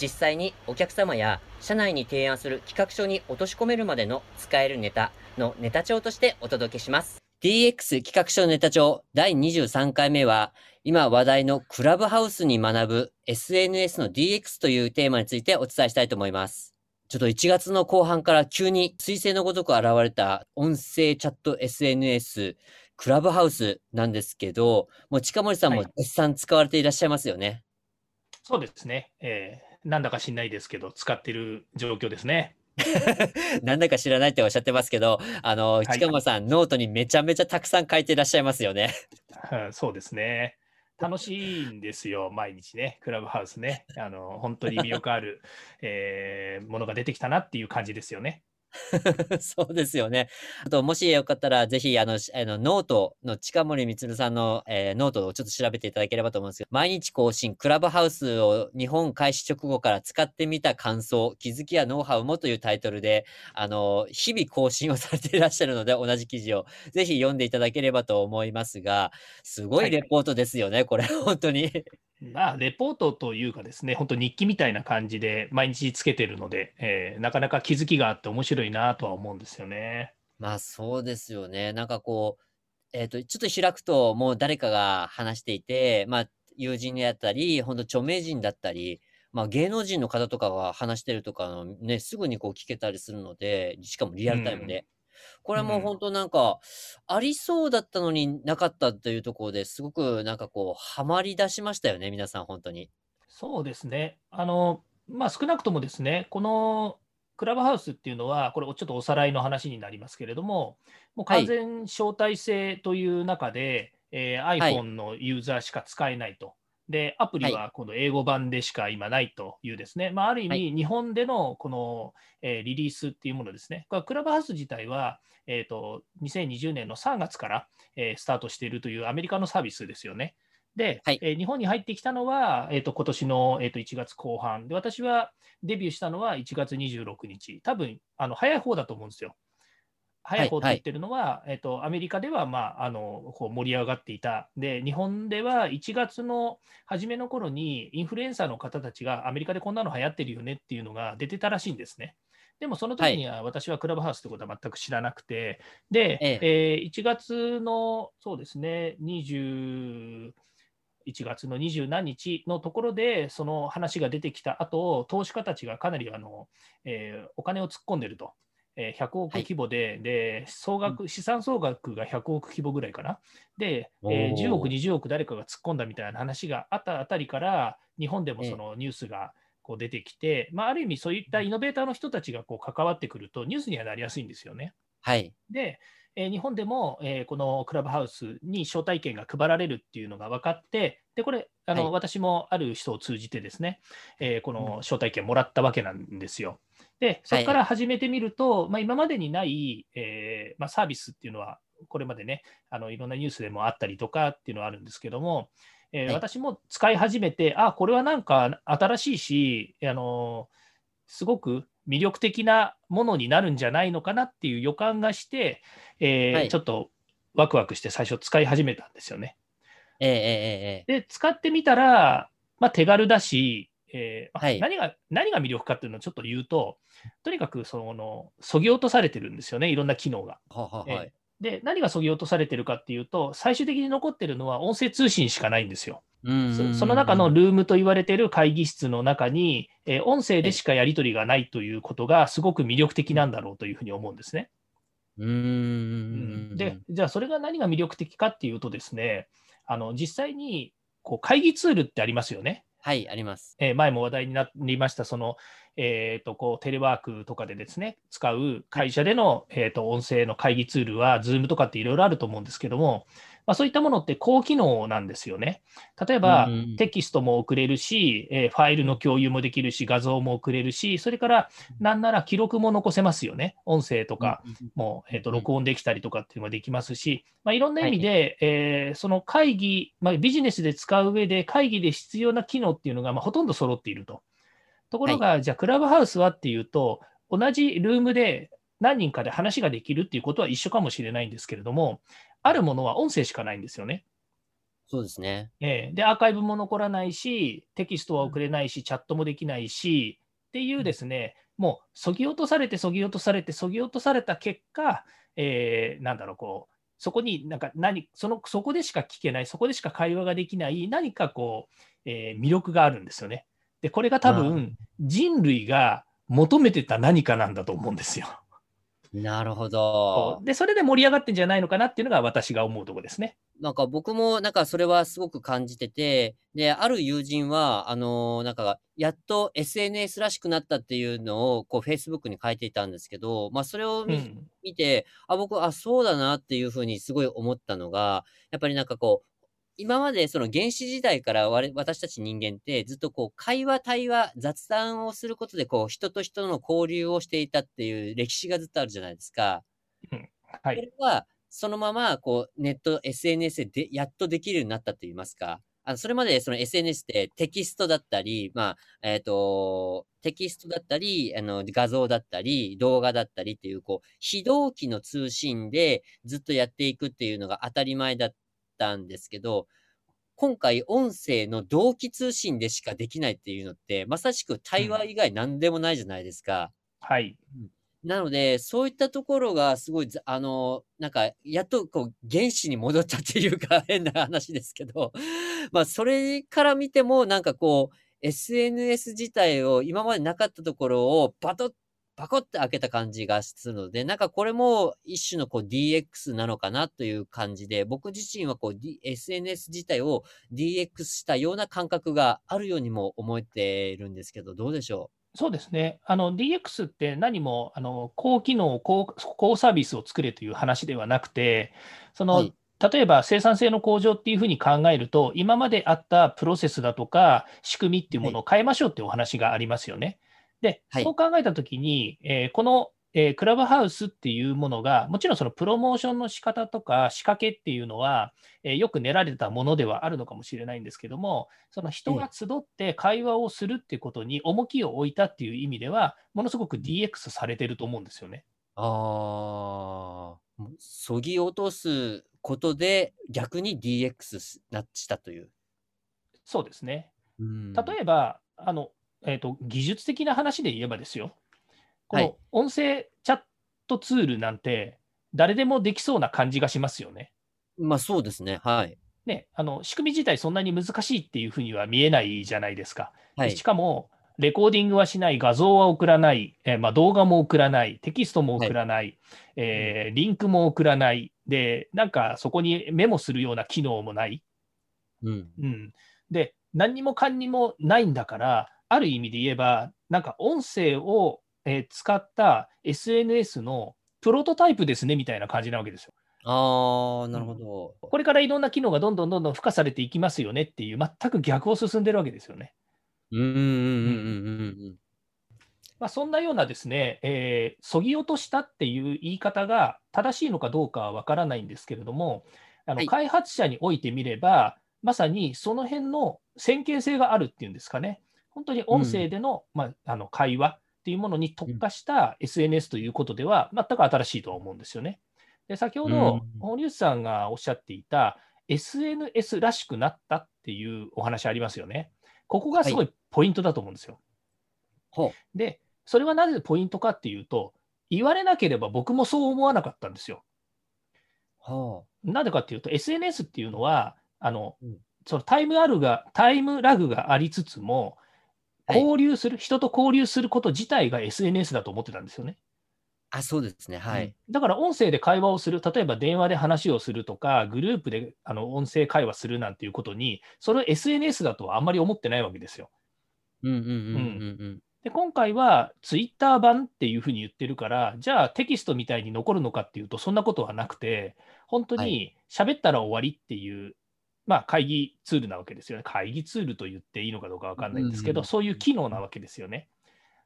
実際にお客様や社内に提案する企画書に落とし込めるまでの使えるネタのネタ帳としてお届けします。DX 企画書ネタ帳第23回目は今話題のクラブハウスに学ぶ SNS の DX というテーマについてお伝えしたいと思います。ちょっと1月の後半から急に彗星のごとく現れた音声チャット SNS クラブハウスなんですけど、もう近森さんも絶賛使われていらっしゃいますよね。はいそうですね。えー、なんだか知んないですけど、使ってる状況ですね。なんだか知らないっておっしゃってますけど、あの、近間さん、ノートにめちゃめちゃたくさん書いていらっしゃいますよね。そうですね。楽しいんですよ、毎日ね、クラブハウスね。あの本当に魅力ある、えー、ものが出てきたなっていう感じですよね。そうですよね。あと、もしよかったら、ぜひ、あの、あのノートの近森光さんの、えー、ノートをちょっと調べていただければと思うんですけど、毎日更新、クラブハウスを日本開始直後から使ってみた感想、気づきやノウハウもというタイトルで、あの、日々更新をされていらっしゃるので、同じ記事をぜひ読んでいただければと思いますが、すごいレポートですよね、はい、これ、本当に。まあ、レポートというかですね、本当日記みたいな感じで毎日つけてるので、えー、なかなか気づきがあって面白いなとは思うんですよね。まあそうですよね。なんかこう、えっ、ー、と、ちょっと開くともう誰かが話していて、まあ友人であったり、本当著名人だったり、まあ芸能人の方とかが話してるとかのね、すぐにこう聞けたりするので、しかもリアルタイムで。これはもう本当なんか、ありそうだったのになかったというところですごくなんかこう、はまり出しましたよね、皆さん本当に。そうですね。あの、まあ、少なくともですね、このクラブハウスっていうのは、これちょっとおさらいの話になりますけれども、もう完全招待制という中で、はい、えー、iPhone のユーザーしか使えないと。で、アプリはこの英語版でしか今ないというですね、はい、まあ、ある意味、日本でのこの、えー、リリースっていうものですね、これクラブハウス自体は、えーと、2020年の3月から、えー、スタートしているというアメリカのサービスですよね。で、はい、えー、日本に入ってきたのは、えーと、今年の、えーと、1月後半。で、私はデビューしたのは1月26日、多分あの早い方だと思うんですよ。早い方って言ってるのは、はいはい、えっと、アメリカでは、まあ、あのこう盛り上がっていた。で、日本では1月の初めの頃に、インフルエンサーの方たちが、アメリカでこんなの流行ってるよねっていうのが出てたらしいんですね。でもその時には私はクラブハウスってことは全く知らなくて、で、ええ。えー、1月のそうですね、20 1月の二十何日のところで、その話が出てきた後投資家たちがかなりあの、えー、お金を突っ込んでると。えー、100億規模で、はい、で総額資産総額が100億規模ぐらいかな、で、えー、10億、20億誰かが突っ込んだみたいな話があったあたりから、日本でもそのニュースがこう出てきて、まあ、ある意味、そういったイノベーターの人たちがこう関わってくると、ニュースにはなりやすいんですよね。はい、で、えー、日本でも、えー、このクラブハウスに招待券が配られるっていうのが分かって、でこれあの、はい、私もある人を通じてですね、えー、この招待券もらったわけなんですよ。で、そこから始めてみると、はい、まあ、今までにない、えー、まあ、サービスっていうのは、これまでねあの、いろんなニュースでもあったりとかっていうのはあるんですけども、えーはい、私も使い始めて、あこれはなんか新しいし、あのすごく魅力的なものになるんじゃないのかなっていう予感がして、えーはい、ちょっとワクワクして最初使い始めたんですよね。えー、えー、で、使ってみたら、まあ、手軽だし、えーはい、何が何が魅力かっていうのをちょっと言うと、とにかくそのそぎ落とされてるんですよね、いろんな機能が。はははい、で、何がそぎ落とされてるかっていうと、最終的に残ってるのは音声通信しかないんですよ。その中のルームと言われている会議室の中に、えー、音声でしかやり取りがないということがすごく魅力的なんだろうというふうに思うんですね。うんで、じゃあそれが何が魅力的かっていうとですね、あの実際にこう会議ツールってありますよね。はい、あります。えー、前も話題になりました、その、えーと、こうテレワークとかでですね、使う会社での、えーと、音声の会議ツールは、Zoom とかっていろいろあると思うんですけども、まあ、そういったものって高機能なんですよね。例えば、テキストも送れるし、えー、ファイルの共有もできるし、画像も送れるし、それからなんなら記録も残せますよね。音声とかも、えーと、録音できたりとかっていうのもできますし、まあ、いろんな意味で、はい、えー、その会議、まあ、ビジネスで使う上で会議で必要な機能っていうのが、まあ、ほとんど揃っていると。ところが、はい、じゃあ、クラブハウスはっていうと、同じルームで何人かで話ができるっていうことは一緒かもしれないんですけれども、あるものは音声しかないんですよね。そうですね。えー、で、アーカイブも残らないし、テキストは送れないし、チャットもできないし、っていうですね、もう、そぎ落とされて、そぎ落とされて、そぎ落とされた結果、えー、なんだろう、こう、そこになんか何その、そこでしか聞けない、そこでしか会話ができない、何かこう、えー、魅力があるんですよね。で、これが多分、人類が求めてた何かなんだと思うんですよ。なるほど。で、それで盛り上がってんじゃないのかなっていうのが私が思うとこですね。なんか僕もなんかそれはすごく感じてて、で、ある友人は、あのー、なんか、やっと SNS らしくなったっていうのを、こう、Facebook に書いていたんですけど、まあ、それを見うん、見て、あ、僕、あ、そうだなっていうふうにすごい思ったのが、やっぱりなんかこう、今までその原始時代から私たち人間ってずっとこう会話、対話、雑談をすることでこう人と人の交流をしていたっていう歴史がずっとあるじゃないですか。うん、はい。これはそのままこうネット、SNS でやっとできるようになったと言いますか。あのそれまでその SNS ってテキストだったり、まあ、えっ、ー、と、テキストだったり、あの、画像だったり、動画だったりっていう、こう、非同期の通信でずっとやっていくっていうのが当たり前だったんですけど、今回音声の同期通信でしかできないっていうのって、まさしく対話以外何でもないじゃないですか。うん、はい。なので、そういったところがすごい、あの、なんか、やっとこう、原始に戻ったっていうか、変な話ですけど、まあ、それから見ても、なんかこう、SNS 自体を今までなかったところをバトッパコって開けた感じがするので、なんかこれも一種のこう DX なのかなという感じで、僕自身はこう、D、SNS 自体を DX したような感覚があるようにも思えているんですけど、どうでしょう？そうですね。あの DX って何もあの高機能高、高サービスを作れという話ではなくて、その、はい例えば生産性の向上っていうふうに考えると、今まであったプロセスだとか仕組みっていうものを変えましょうっていうお話がありますよね。で、はい、そう考えたときに、えー、この、えー、クラブハウスっていうものが、もちろんそのプロモーションの仕方とか仕掛けっていうのは、えー、よく練られたものではあるのかもしれないんですけども、その人が集って会話をするっていうことに重きを置いたっていう意味では、ものすごく DX されてると思うんですよね。ああ、そぎ落とすことで逆に DX なしたという。そうですね。例えば、あのえーと、技術的な話で言えばですよ、この音声チャットツールなんて、誰でもできそうな感じがしますよね。まあそうですね。はい。ね、あの仕組み自体そんなに難しいっていうふうには見えないじゃないですか。はい、しかも、レコーディングはしない、画像は送らない、えー、まあ、動画も送らない、テキストも送らない、はい、えー、リンクも送らない、で、なんかそこにメモするような機能もない。うん、うん、で、何にもかんにもないんだから、ある意味で言えば、なんか音声を、え使った SNS のプロトタイプですねみたいな感じなわけですよ。ああ、なるほど、うん、これからいろんな機能がどんどんどんどん付加されていきますよねっていう、全く逆を進んでるわけですよね。うんうんうんうんうん。まあ、そんなようなですね、えー、そぎ落としたっていう言い方が正しいのかどうかは分からないんですけれども、あの開発者においてみれば、はい、まさにその辺の先見性があるっていうんですかね。本当に音声での,、まあ、あの会話っていうものに特化した SNS ということでは、全く新しいと思うんですよね。で先ほど、堀内さんがおっしゃっていた、SNS らしくなったっていうお話ありますよね。ここがすごいポイントだと思うんですよ。はい、で、それはなぜポイントかっていうと、言われなければ僕もそう思わなかったんですよ。はあ、なぜかっていうと、SNS っていうのは、あの、うん、そのタイムあるが、タイムラグがありつつも、交流する、はい、人と交流すること自体が SNS だと思ってたんですよね。あそうですね、はい、だから音声で会話をする、例えば電話で話をするとか、グループであの音声会話するなんていうことに、それを SNS だとはあんまり思ってないわけですよ。で今回はツイッター版っていうふうに言ってるから、じゃあテキストみたいに残るのかっていうと、そんなことはなくて、本当に喋ったら終わりっていう、まあ、会議ツールなわけですよね。会議ツールと言っていいのかどうか分かんないんですけど、うんそういう機能なわけですよね。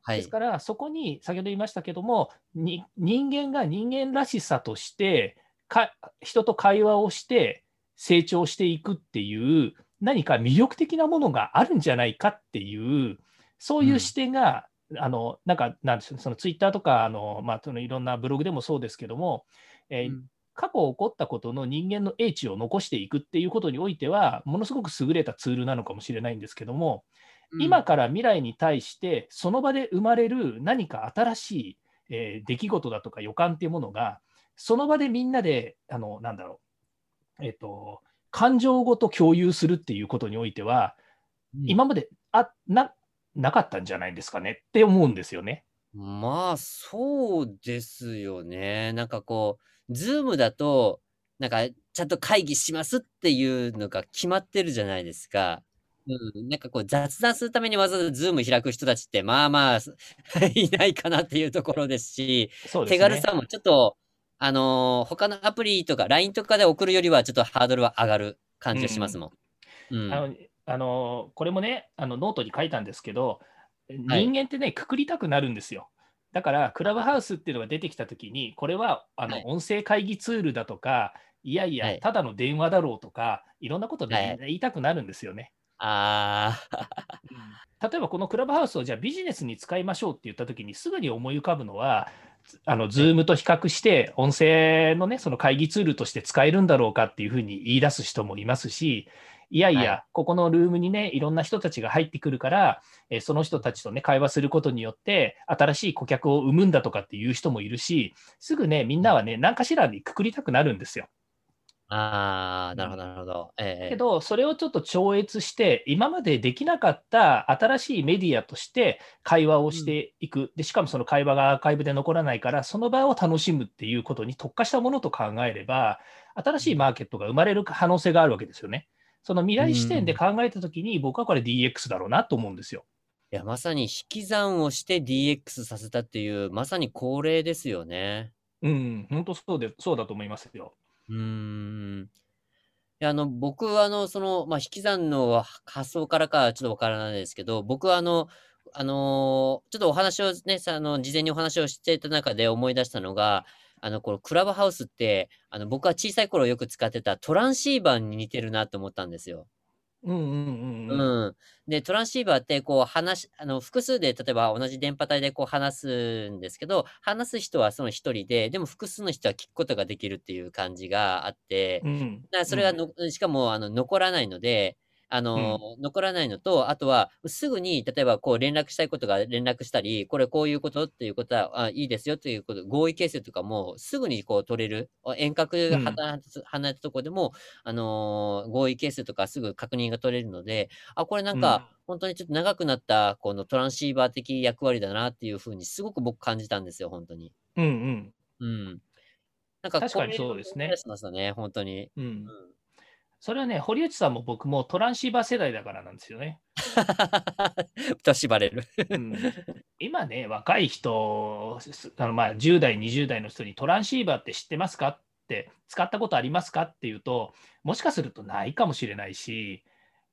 はいです。から、そこに先ほど言いましたけども、に人間が人間らしさとしてか、人と会話をして成長していくっていう、何か魅力的なものがあるんじゃないかっていう、そういう視点が、あのなんか、なんでしょうね、そのツイッターとかあの、まあ、そのいろんなブログでもそうですけども、えーうん過去起こったことの人間の英知を残していくっていうことにおいては、ものすごく優れたツールなのかもしれないんですけども、今から未来に対して、その場で生まれる何か新しい、えー出来事だとか予感っていうものが、その場でみんなで、あのなんだろう、えっ、と、感情ごと共有するっていうことにおいては、うん今まであななかったんじゃないですかねって思うんですよね。まあ、そうですよね。なんかこう、ズームだと、なんか、ちゃんと会議しますっていうのが決まってるじゃないですか。うん、なんかこう、雑談するためにわざわざズーム開く人たちって、まあまあ、いないかなっていうところですし、すね手軽さもちょっと、あのー他のアプリとか LINE とかで送るよりはちょっとハードルは上がる感じがしますもん。うん。あのあのこれもね、あのノートに書いたんですけど、はい人間ってね、くくりたくなるんですよ。だから、クラブハウスっていうのが出てきたときに、これはあのはい。音声会議ツールだとか、いやいや、はい。ただの電話だろうとか、いろんなことで、はい。言いたくなるんですよね。あ 例えばこのクラブハウスをじゃあビジネスに使いましょうって言ったときにすぐに思い浮かぶのは、あの Zoom と比較して音声のね、その会議ツールとして使えるんだろうかっていうふうに言い出す人もいますし、いやいや、はいここのルームにね、いろんな人たちが入ってくるから、えーその人たちとね、会話することによって、新しい顧客を生むんだとかっていう人もいるし、すぐね、みんなはね、何かしらにくくりたくなるんですよ。あ、ああ、なるほど、なるほど。ええけど、それをちょっと超越して、今までできなかった新しいメディアとして会話をしていく、でしかもその会話がアーカイブで残らないから、その場を楽しむっていうことに特化したものと考えれば、新しいマーケットが生まれる可能性があるわけですよね。その未来視点で考えたときに、僕はこれ DX だろうなと思うんですよ。いや、まさに引き算をして DX させたっていう、まさに恒例ですよね。うん、本当そうでそうだと思いますよ。うーん。いや、あの、僕は、あの、その、まあ、引き算の発想からかはちょっとわからないですけど、僕は、あの、あのーちょっとお話をね、さあの、事前にお話をしていた中で思い出したのが、あの、このクラブハウスって、あの、僕は小さい頃よく使ってたトランシーバーに似てるなと思ったんですよ。うんうんうんうん。うん。で、トランシーバーって、こう、話し、あの、複数で、例えば同じ電波帯でこう話すんですけど、話す人はその一人で、でも複数の人は聞くことができるっていう感じがあって、うんだからそれがの、しかも、あの、残らないので、あの、残らないのと、あとは、すぐに、例えば、こう、連絡したいことが連絡したり、これこういうことっていうことは、あ、いいですよっていうこと、合意形成とかも、すぐにこう、取れる。あ遠隔離れた離れたところでも、あのー合意形成とかすぐ確認が取れるので、あ、これなんか、本当にちょっと長くなった、このトランシーバー的役割だなっていうふうに、すごく僕感じたんですよ、本当に。うんうんうん。なんか、確かにそうですねこれしましたね、本当に。うんうんそれはね、堀内さんも僕もトランシーバー世代だからなんですよね。と縛れる。うん今ね、若い人、すあのまあ10代、20代の人にトランシーバーって知ってますかって、使ったことありますかっていうと、もしかするとないかもしれないし、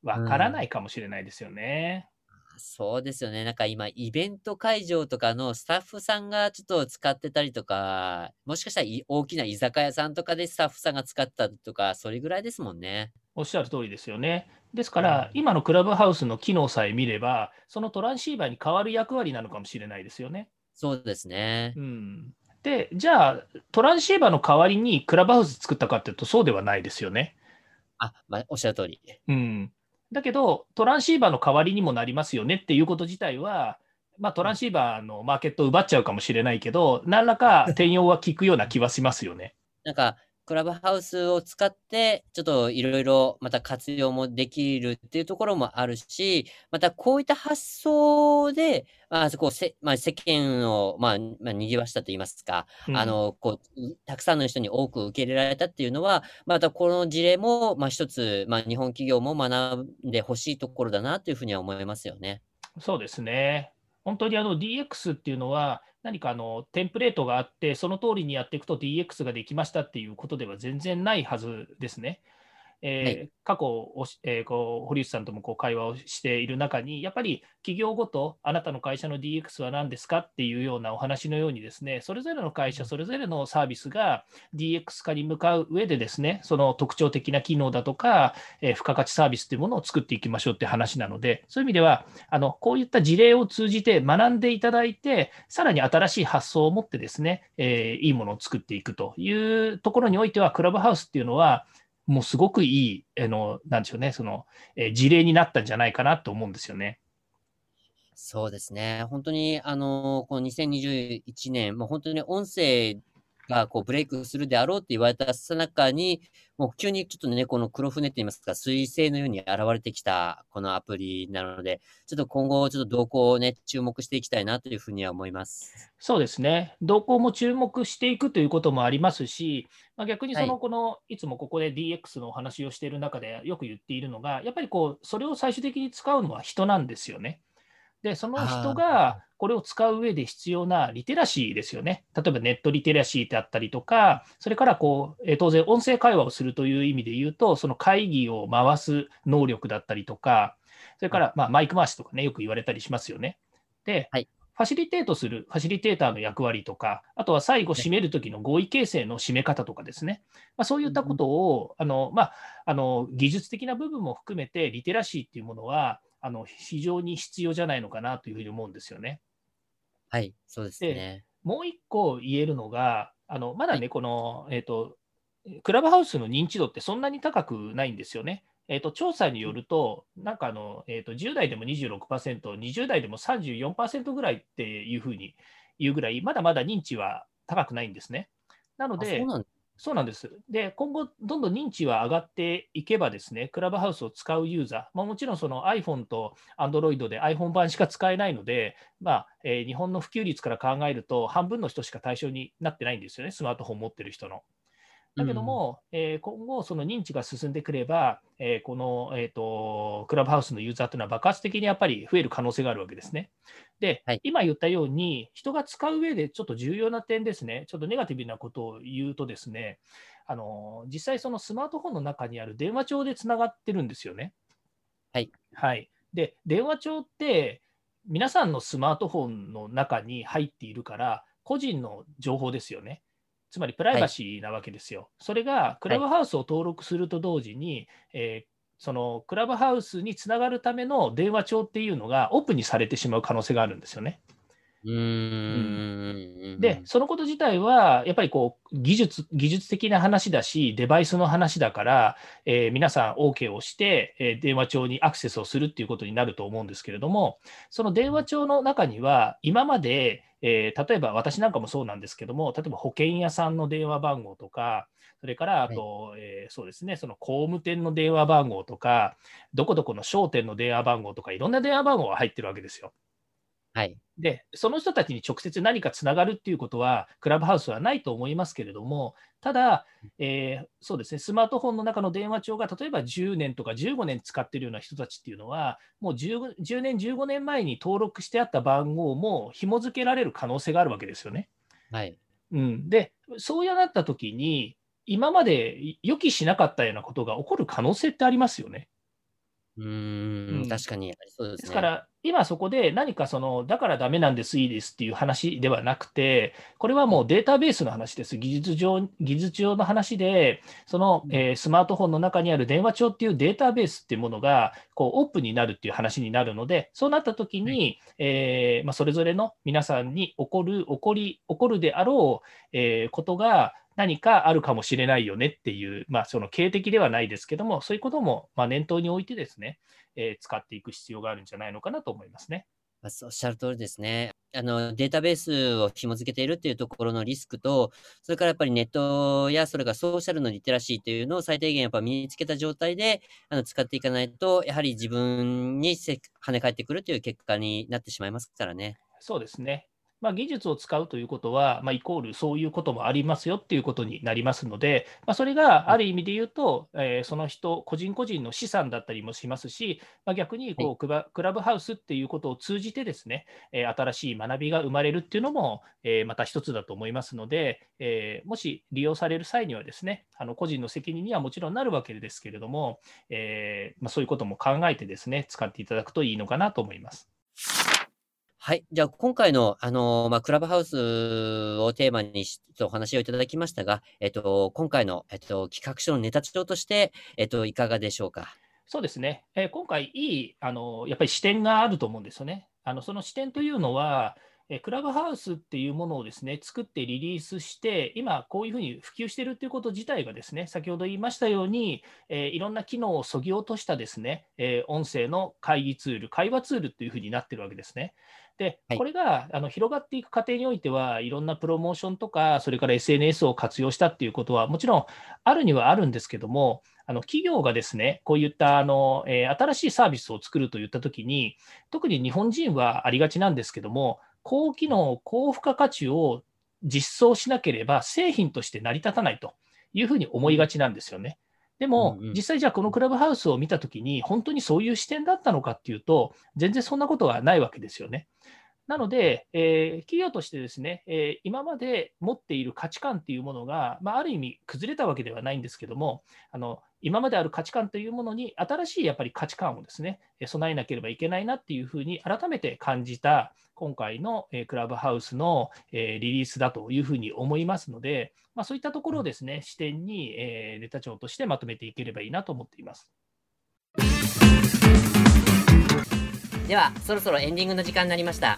わからないかもしれないですよね。そうですよね。なんか今、イベント会場とかのスタッフさんがちょっと使ってたりとか、もしかしたらい大きな居酒屋さんとかでスタッフさんが使ったとか、それぐらいですもんね。おっしゃる通りですよね。ですから、今のクラブハウスの機能さえ見れば、そのトランシーバーに代わる役割なのかもしれないですよね。そうですね。うん、で、じゃあ、トランシーバーの代わりにクラブハウス作ったかっていうと、そうではないですよね。あ、まあ、おっしゃる通り。うん、だけど、トランシーバーの代わりにもなりますよねっていうこと自体は、まあ、トランシーバーのマーケットを奪っちゃうかもしれないけど、何らか転用は効くような気はしますよね。なんか、クラブハウスを使って、ちょっといろいろまた活用もできるっていうところもあるし、またこういった発想で、まあ、そこせ、まあ、世間を、まあ、まあ、賑わしたと言いますか、うんあの、こう、たくさんの人に多く受け入れられたっていうのは、またこの事例も、まあ、一つ、まあ、日本企業も学んでほしいところだなというふうには思いますよね。そうですね。本当にあの DX っていうのは、何かあのテンプレートがあって、その通りにやっていくと DX ができましたっていうことでは全然ないはずですね。えーはい、過去おえー、こう堀内さんともこう会話をしている中に、やっぱり企業ごと、あなたの会社の DX は何ですかっていうようなお話のように、ですねそれぞれの会社、それぞれのサービスが DX 化に向かう上で、ですねその特徴的な機能だとか、えー、付加価値サービスというものを作っていきましょうって話なので、そういう意味では、あのこういった事例を通じて学んでいただいて、さらに新しい発想を持って、ですね、えー、いいものを作っていくというところにおいては、クラブハウスっていうのは、もうすごくいい、あの、なんでしょうね、その、えー、事例になったんじゃないかなと思うんですよね。そうですね。本当に、あの、この2021年、もう本当に音声がこうブレイクするであろうって言われたさなかに、もう急にちょっとね、この黒船って言いますか、彗星のように現れてきたこのアプリなので、ちょっと今後、ちょっと動向をね、注目していきたいなというふうには思います。そうですね。動向も注目していくということもありますし、まあ、逆にその、この、はい、いつもここで DX のお話をしている中でよく言っているのが、やっぱりこう、それを最終的に使うのは人なんですよね。で、その人がこれを使う上で必要なリテラシーですよね。例えばネットリテラシーであったりとか、それからこう、え当然音声会話をするという意味で言うと、その会議を回す能力だったりとか、それからまあマイク回しとかね、よく言われたりしますよね。で、はい、ファシリテートするファシリテーターの役割とか、あとは最後締めるときの合意形成の締め方とかですね、まあ、そういったことを、あのまあ、あの技術的な部分も含めて、リテラシーっていうものは、あの非常に必要じゃないのかなというふうに思うんですよね。はい、そうですね。もう一個言えるのが、あのまだね、はい、この、えーと、クラブハウスの認知度ってそんなに高くないんですよね。えーと、調査によると、なんかあの、えーと、10代でも26%、20代でも34%ぐらいっていうふうに言うぐらい、まだまだ認知は高くないんですね。なので、そうなんでそうなんです。で、今後、どんどん認知は上がっていけばですね、クラブハウスを使うユーザー、まあ、もちろんその iPhone と Android で iPhone 版しか使えないので、まあえー、日本の普及率から考えると、半分の人しか対象になってないんですよね、スマートフォン持ってる人の。だけども、うん、えー、今後、その認知が進んでくれば、えー、この、えーと、クラブハウスのユーザーというのは爆発的にやっぱり増える可能性があるわけですね。で、はい、今言ったように、人が使う上でちょっと重要な点ですね、ちょっとネガティブなことを言うとですね、あの実際、そのスマートフォンの中にある電話帳でつながってるんですよね。はい。はい、で、電話帳って、皆さんのスマートフォンの中に入っているから、個人の情報ですよね。つまりプライバシーなわけですよ。はい、それがクラブハウスを登録すると同時に、はい、えー、そのクラブハウスにつながるための電話帳っていうのがオープンにされてしまう可能性があるんですよね。うん、で、そのこと自体は、やっぱりこう技術技術的な話だし、デバイスの話だから、えー、皆さん OK をして、えー、電話帳にアクセスをするっていうことになると思うんですけれども、その電話帳の中には、今まで、えー、例えば私なんかもそうなんですけども、例えば保険屋さんの電話番号とか、それからあと、はい、えー、そうですね、その工務店の電話番号とか、どこどこの商店の電話番号とか、いろんな電話番号が入ってるわけですよ。はい、で、その人たちに直接何かつながるっていうことは、クラブハウスはないと思いますけれども、ただ、えー、そうですね、スマートフォンの中の電話帳が例えば10年とか15年使ってるような人たちっていうのは、もう 10, 10年、15年前に登録してあった番号も紐付けられる可能性があるわけですよね。はい。うん、で、そうやなったときに、今まで予期しなかったようなことが起こる可能性ってありますよね。うーん、確かにありそうですですから、今そこで何かその、だからダメなんです、いいですっていう話ではなくて、これはもうデータベースの話です。技術上、技術上の話で、その、えースマートフォンの中にある電話帳っていうデータベースっていうものが、こう、オープンになるっていう話になるので、そうなった時に、えーまあ、それぞれの皆さんに起こる、起こり、起こるであろう、えーことが、何かあるかもしれないよねっていう、まあ、その形的ではないですけども、そういうこともま念頭に置いてですね、えー、使っていく必要があるんじゃないのかなと思いますね。おっしゃる通りですね。あの、データベースを紐付けているっていうところのリスクと、それからやっぱりネットやそれからソーシャルのリテラシーというのを最低限やっぱ身につけた状態であの使っていかないと、やはり自分に跳ね返ってくるという結果になってしまいますからね。そうですね。まあ、技術を使うということは、まあ、イコールそういうこともありますよっていうことになりますので、まあ、それがある意味で言うと、えー、その人、個人個人の資産だったりもしますし、まあ、逆にこうクラ、クラブハウスっていうことを通じてですね、えー、新しい学びが生まれるっていうのも、えー、また一つだと思いますので、えー、もし利用される際にはですね、あの個人の責任にはもちろんなるわけですけれども、えーまあ、そういうことも考えてですね、使っていただくといいのかなと思います。はい。じゃあ、今回の、あの、まあ、クラブハウスをテーマにし、お話をいただきましたが、えっと、今回の、えっと、企画書のネタ帳として、えっと、いかがでしょうか？そうですね。えー、今回、いい、あの、やっぱり視点があると思うんですよね。あの、その視点というのは、えクラブハウスっていうものをですね作ってリリースして、今、こういうふうに普及しているということ自体がですね先ほど言いましたように、えー、いろんな機能をそぎ落としたですね、えー、音声の会議ツール、会話ツールというふうになってるわけですね。で、これがあの広がっていく過程においては、いろんなプロモーションとか、それから SNS を活用したっていうことは、もちろんあるにはあるんですけども、あの企業がですね、こういったあの、えー、新しいサービスを作るといったときに、特に日本人はありがちなんですけども、高機能、高付加価値を実装しなければ製品として成り立たないというふうに思いがちなんですよね。でも、実際じゃあこのクラブハウスを見たときに、本当にそういう視点だったのかっていうと、全然そんなことはないわけですよね。なので、えー、企業としてですね、えー、今まで持っている価値観っていうものが、まあ、ある意味崩れたわけではないんですけども、あの今まである価値観というものに新しいやっぱり価値観をですね、備えなければいけないなっていうふうに改めて感じた今回のクラブハウスのリリースだというふうに思いますので、まあ、そういったところをですね、視点にネタ帳としてまとめていければいいなと思っています。では、そろそろエンディングの時間になりました。